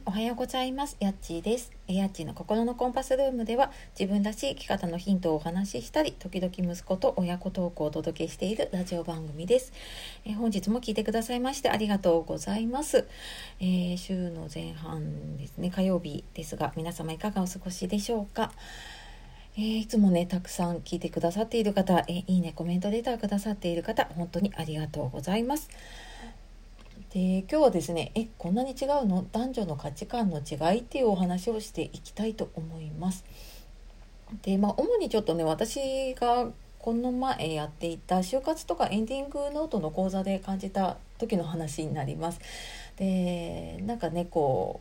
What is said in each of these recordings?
い、おはようございます。やっちーです。やっちーの心のコンパスルームでは自分らしい生き方のヒントをお話ししたり、時々息子と親子トークをお届けしているラジオ番組です。えー、本日も聞いてくださいましてありがとうございます、えー、週の前半ですね、火曜日ですが、皆様いかがお過ごしでしょうか？えー、いつもね、たくさん聞いてくださっている方、えいいね、コメントレターくださっている方、本当にありがとうございます。で今日はですねえこんなに違うの？男女の価値観の違いっていうお話をしていきたいと思います。でまあ主にちょっとね私がこの前やっていた就活とかエンディングノートの講座で感じた時の話になります。でなんかねこ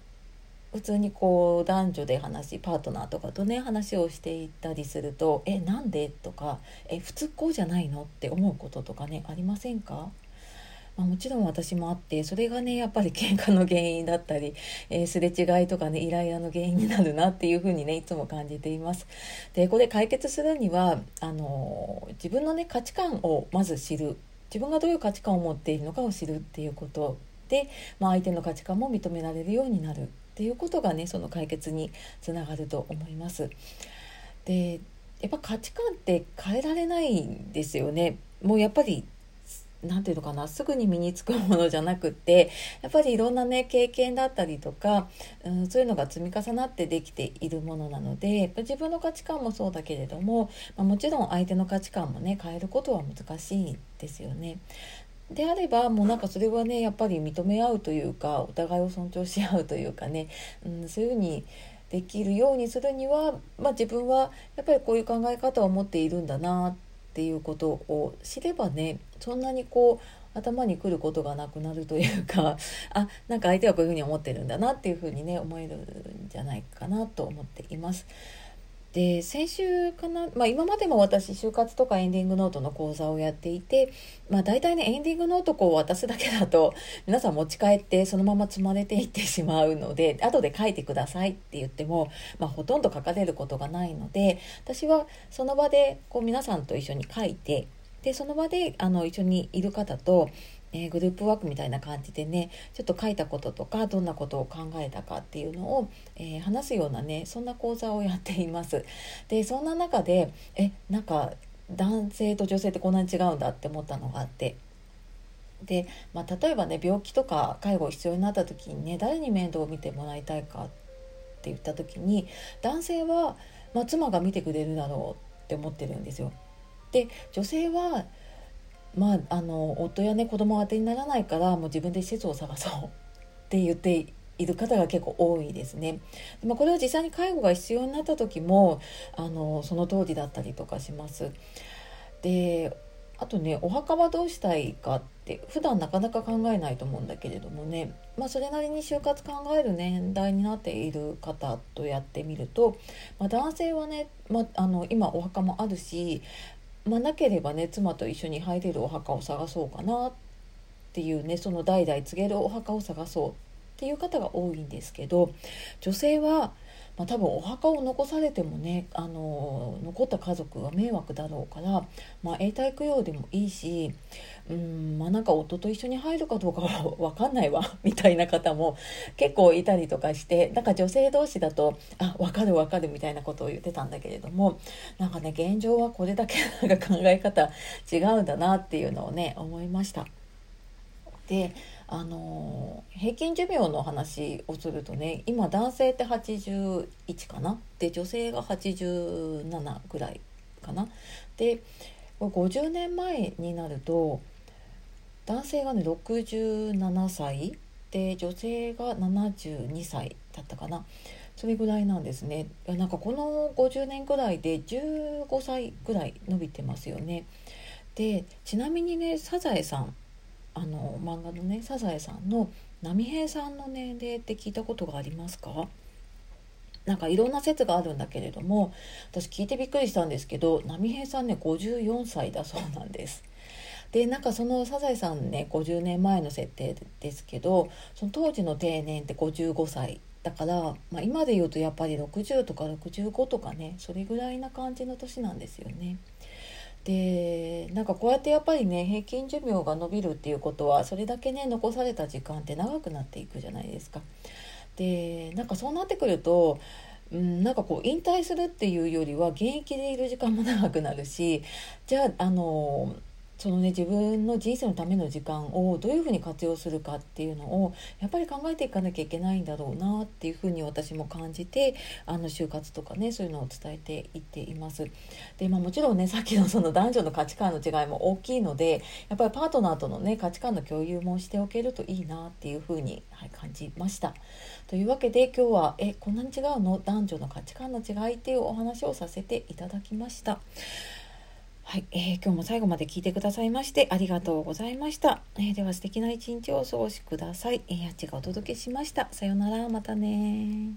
う普通にこう男女で話パートナーとかとね話をしていたりすると「えなんで?」とか「え普通こうじゃないの?」って思うこととかねありませんか？まあ、もちろん私もあってそれがねやっぱり喧嘩の原因だったり、えー、すれ違いとかねイライラの原因になるなっていうふうにねいつも感じています。でこれ解決するにはあの自分のね価値観をまず知る自分がどういう価値観を持っているのかを知るっていうことで、まあ、相手の価値観も認められるようになるっていうことがねその解決につながると思います。でやっぱ価値観って変えられないんですよね。もうやっぱり何て言うのかなすぐに身につくものじゃなくってやっぱりいろんなね経験だったりとか、うん、そういうのが積み重なってできているものなので自分の価値観もそうだけれども、まあ、もちろん相手の価値観もね変えることは難しいですよね。であればもうなんかそれはねやっぱり認め合うというかお互いを尊重し合うというかね、うん、そういうふうにできるようにするには、まあ、自分はやっぱりこういう考え方を持っているんだなってっていうことを知ればねそんなにこう頭にくることがなくなるというか あなんか相手はこういうふうに思ってるんだなっていうふうにね思えるんじゃないかなと思っています。で先週かな、まあ、今までも私就活とかエンディングノートの講座をやっていて、まあ、大体ねエンディングノートを渡すだけだと 皆さん持ち帰ってそのまま積まれていってしまうので後で書いてくださいって言っても、まあ、ほとんど書かれることがないので私はその場でこう皆さんと一緒に書いてでその場であの一緒にいる方とえー、グループワークみたいな感じでねちょっと書いたこととかどんなことを考えたかっていうのを、えー、話すようなねそんな講座をやっています。でそんな中でえなんか男性と女性ってこんなに違うんだって思ったのがあってで、まあ、例えばね病気とか介護必要になった時にね誰に面倒を見てもらいたいかって言った時に男性は、まあ、妻が見てくれるだろうって思ってるんですよ。で女性はまあ、あの夫やね子供は当てにならないからもう自分で施設を探そう って言っている方が結構多いですね。でまあ、これは実際に介護が必要になった時もあのその通りだったりとかします。であとねお墓はどうしたいかって普段なかなか考えないと思うんだけれどもね、まあ、それなりに就活考える年代になっている方とやってみると、まあ、男性はね、まあ、あの今お墓もあるしまあ、なければね妻と一緒に入れるお墓を探そうかなっていうねその代々告げるお墓を探そうっていう方が多いんですけど女性はまあ、多分お墓を残されてもねあの残った家族は迷惑だろうから、まあ、永代供養でもいいしうんまあなんか夫と一緒に入るかどうかは 分かんないわ みたいな方も結構いたりとかしてなんか女性同士だとあ分かる分かるみたいなことを言ってたんだけれどもなんかね現状はこれだけ なんか考え方違うんだなっていうのをね思いました。であの平均寿命の話をするとね今男性って81かな？で女性が87ぐらいかな？で50年前になると男性がね67歳？で女性が72歳だったかな？それぐらいなんですね。なんかこの50年ぐらいで15歳ぐらい伸びてますよね。でちなみにねサザエさんあの漫画のね「サザエさん」の波平さんの年齢って聞いたことがありますか？なんかいろんな説があるんだけれども私聞いてびっくりしたんですけど波平さんね54歳だそうなんです。でなんかそのサザエさんね50年前の設定ですけどその当時の定年って55歳だから、まあ、今で言うとやっぱり60とか65とかねそれぐらいな感じの年なんですよね。でなんかこうやってやっぱりね平均寿命が伸びるっていうことはそれだけね残された時間って長くなっていくじゃないですか。でなんかそうなってくるとうん、なんかこう引退するっていうよりは現役でいる時間も長くなるしじゃああのそのね自分の人生のための時間をどういうふうに活用するかっていうのをやっぱり考えていかなきゃいけないんだろうなっていうふうに私も感じてあの就活とかねそういうのを伝えていっています。でまあ、もちろんねさっきのその男女の価値観の違いも大きいのでやっぱりパートナーとのね価値観の共有もしておけるといいなっていうふうに、はい、感じました。というわけで今日は「えこんなに違うの？男女の価値観の違い」っていうお話をさせていただきました。はい、えー、今日も最後まで聞いてくださいましてありがとうございました。えー、では素敵な一日をお過ごしください。えー、やっちがお届けしました。さようなら、またね